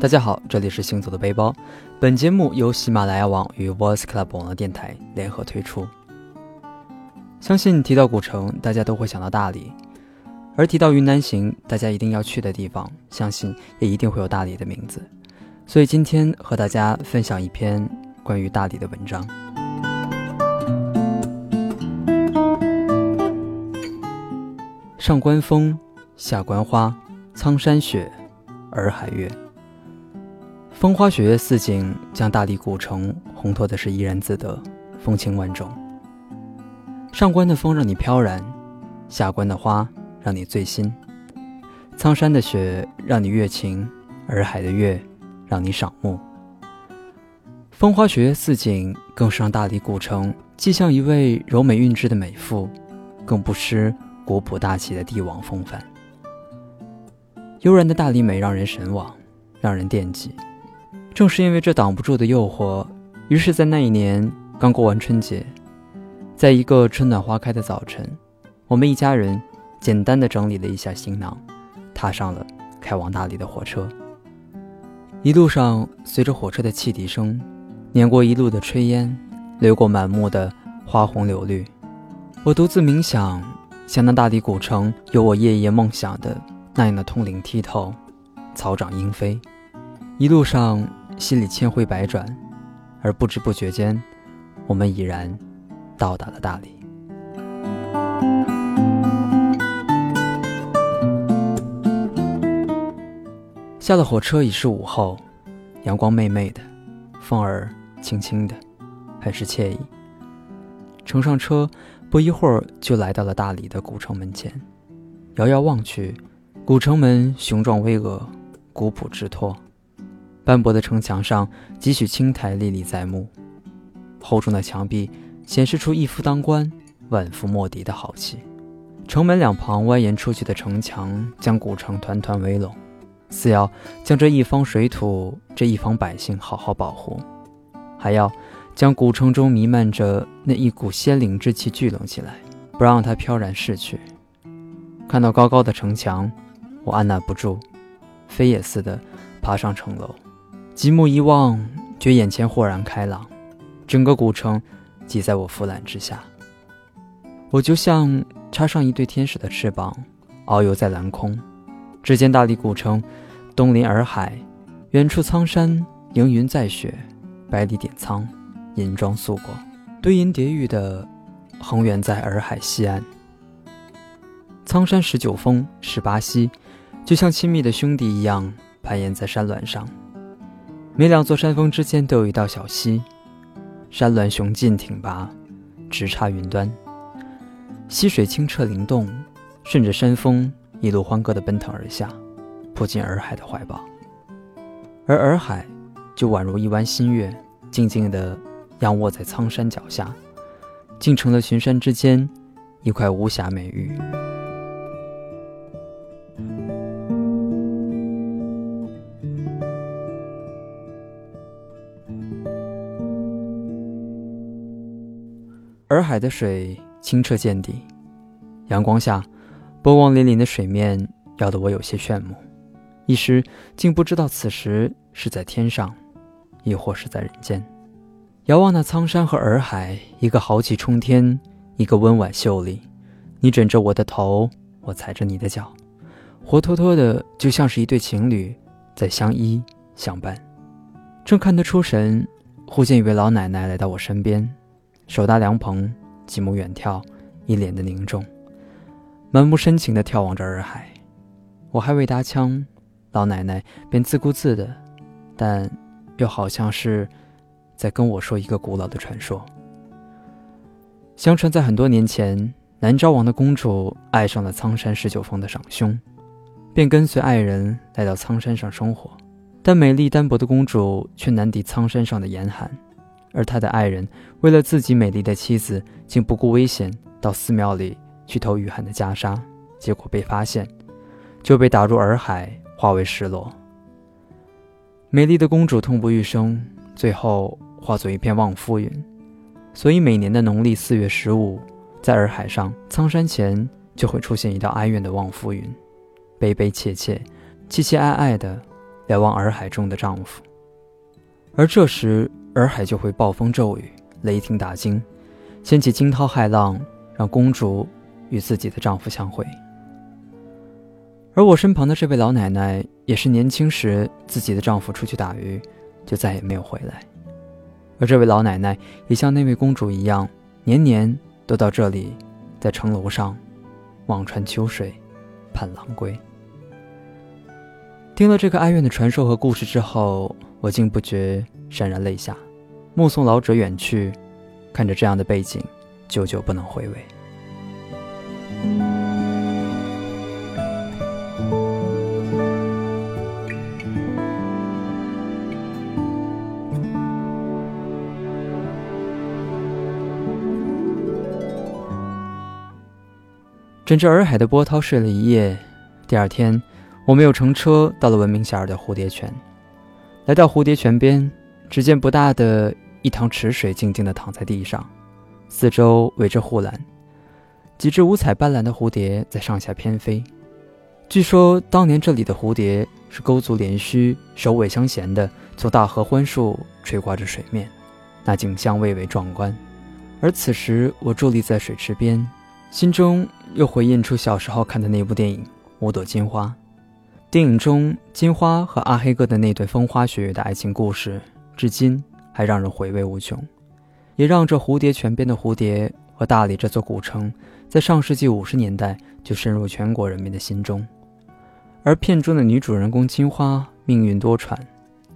大家好，这里是行走的背包。本节目由喜马拉雅网与 Voice Club 网络电台联合推出。相信提到古城，大家都会想到大理；而提到云南行，大家一定要去的地方，相信也一定会有大理的名字。所以今天和大家分享一篇关于大理的文章。上关风，下关花，苍山雪，洱海月。风花雪月四景，将大理古城烘托的是怡然自得，风情万种。上关的风让你飘然，下关的花让你醉心，苍山的雪让你悦情，洱海的月让你赏目。风花雪月四景，更是让大理古城既像一位柔美韵致的美妇，更不失古朴大气的帝王风范。悠然的大理美让人神往，让人惦记。正是因为这挡不住的诱惑，于是，在那一年刚过完春节，在一个春暖花开的早晨，我们一家人简单的整理了一下行囊，踏上了开往大理的火车。一路上，随着火车的汽笛声，碾过一路的炊烟，流过满目的花红柳绿，我独自冥想，想那大理古城有我夜夜梦想的那样的通灵剔透，草长莺飞。一路上。心里千回百转，而不知不觉间，我们已然到达了大理。下了火车已是午后，阳光媚媚的，风儿轻轻的，很是惬意。乘上车，不一会儿就来到了大理的古城门前。遥遥望去，古城门雄壮巍峨，古朴之托。斑驳的城墙上，几许青苔历历在目；厚重的墙壁显示出一夫当关、万夫莫敌的豪气。城门两旁蜿蜒出去的城墙，将古城团团围拢，似要将这一方水土、这一方百姓好好保护，还要将古城中弥漫着那一股仙灵之气聚拢起来，不让它飘然逝去。看到高高的城墙，我按捺不住，飞也似的爬上城楼。极目一望，觉眼前豁然开朗，整个古城挤在我俯览之下。我就像插上一对天使的翅膀，遨游在蓝空。只见大理古城，东临洱海，远处苍山迎云载雪，百里点苍，银装素裹，堆银叠玉的横远在洱海西岸。苍山十九峰、十八溪，就像亲密的兄弟一样攀岩在山峦上。每两座山峰之间都有一道小溪，山峦雄劲挺拔，直插云端。溪水清澈灵动，顺着山峰一路欢歌地奔腾而下，扑进洱海的怀抱。而洱海就宛如一弯新月，静静地仰卧在苍山脚下，竟成了群山之间一块无瑕美玉。洱海的水清澈见底，阳光下，波光粼粼的水面耀得我有些炫目，一时竟不知道此时是在天上，亦或是在人间。遥望那苍山和洱海，一个豪气冲天，一个温婉秀丽。你枕着我的头，我踩着你的脚，活脱脱的就像是一对情侣在相依相伴。正看得出神，忽见一位老奶奶来到我身边。手搭凉棚，极目远眺，一脸的凝重，满目深情地眺望着洱海。我还未搭腔，老奶奶便自顾自的，但又好像是在跟我说一个古老的传说。相传在很多年前，南诏王的公主爱上了苍山十九峰的长兄，便跟随爱人来到苍山上生活。但美丽单薄的公主却难敌苍山上的严寒。而他的爱人为了自己美丽的妻子，竟不顾危险到寺庙里去偷雨涵的袈裟，结果被发现，就被打入洱海，化为石螺。美丽的公主痛不欲生，最后化作一片望夫云。所以每年的农历四月十五，在洱海上苍山前就会出现一道哀怨的望夫云，悲悲切切、凄凄哀哀的，瞭望洱海中的丈夫，而这时洱海就会暴风骤雨，雷霆打惊，掀起惊涛骇浪，让公主与自己的丈夫相会。而我身旁的这位老奶奶，也是年轻时自己的丈夫出去打鱼，就再也没有回来。而这位老奶奶也像那位公主一样，年年都到这里，在城楼上望穿秋水，盼郎归。听了这个哀怨的传说和故事之后，我竟不觉潸然泪下，目送老者远去，看着这样的背景，久久不能回味。枕着洱海的波涛睡了一夜，第二天，我们又乘车到了闻名遐迩的蝴蝶泉。来到蝴蝶泉边，只见不大的一塘池水静静地躺在地上，四周围着护栏，几只五彩斑斓的蝴蝶在上下翩飞。据说当年这里的蝴蝶是钩足连须、首尾相衔的，从大合欢树垂挂着水面，那景象蔚为壮观。而此时我伫立在水池边。心中又回印出小时候看的那部电影《五朵金花》。电影中金花和阿黑哥的那段风花雪月的爱情故事，至今还让人回味无穷，也让这蝴蝶泉边的蝴蝶和大理这座古城，在上世纪五十年代就深入全国人民的心中。而片中的女主人公金花命运多舛，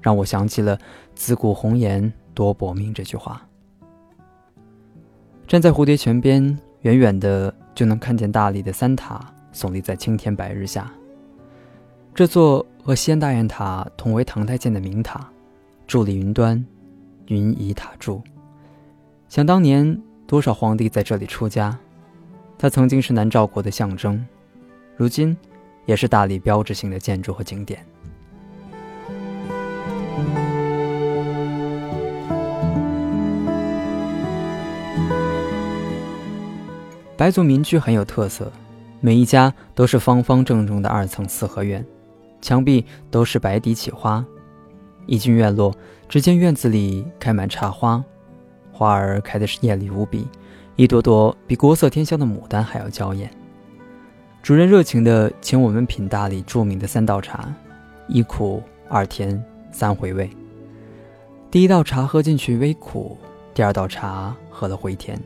让我想起了“自古红颜多薄命”这句话。站在蝴蝶泉边。远远的就能看见大理的三塔耸立在青天白日下。这座和西安大雁塔同为唐代建的名塔，伫立云端，云移塔柱。想当年，多少皇帝在这里出家，它曾经是南诏国的象征，如今也是大理标志性的建筑和景点。白族民居很有特色，每一家都是方方正正的二层四合院，墙壁都是白底起花。一进院落，只见院子里开满茶花，花儿开的是艳丽无比，一朵朵比国色天香的牡丹还要娇艳。主人热情地请我们品大理著名的三道茶：一苦、二甜、三回味。第一道茶喝进去微苦，第二道茶喝了回甜，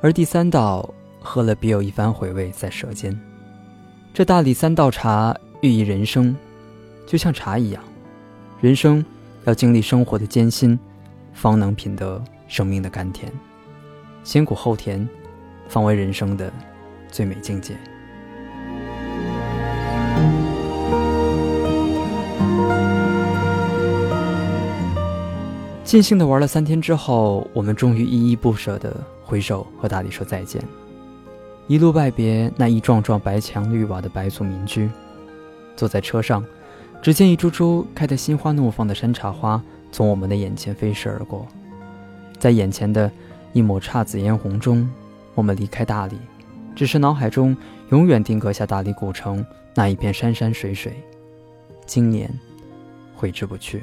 而第三道。喝了别有一番回味在舌尖。这大理三道茶寓意人生，就像茶一样，人生要经历生活的艰辛，方能品得生命的甘甜。先苦后甜，方为人生的最美境界。尽兴的玩了三天之后，我们终于依依不舍的挥手和大理说再见。一路拜别那一幢幢白墙绿瓦的白族民居，坐在车上，只见一株株开得心花怒放的山茶花从我们的眼前飞逝而过，在眼前的一抹姹紫嫣红中，我们离开大理，只是脑海中永远定格下大理古城那一片山山水水，今年挥之不去。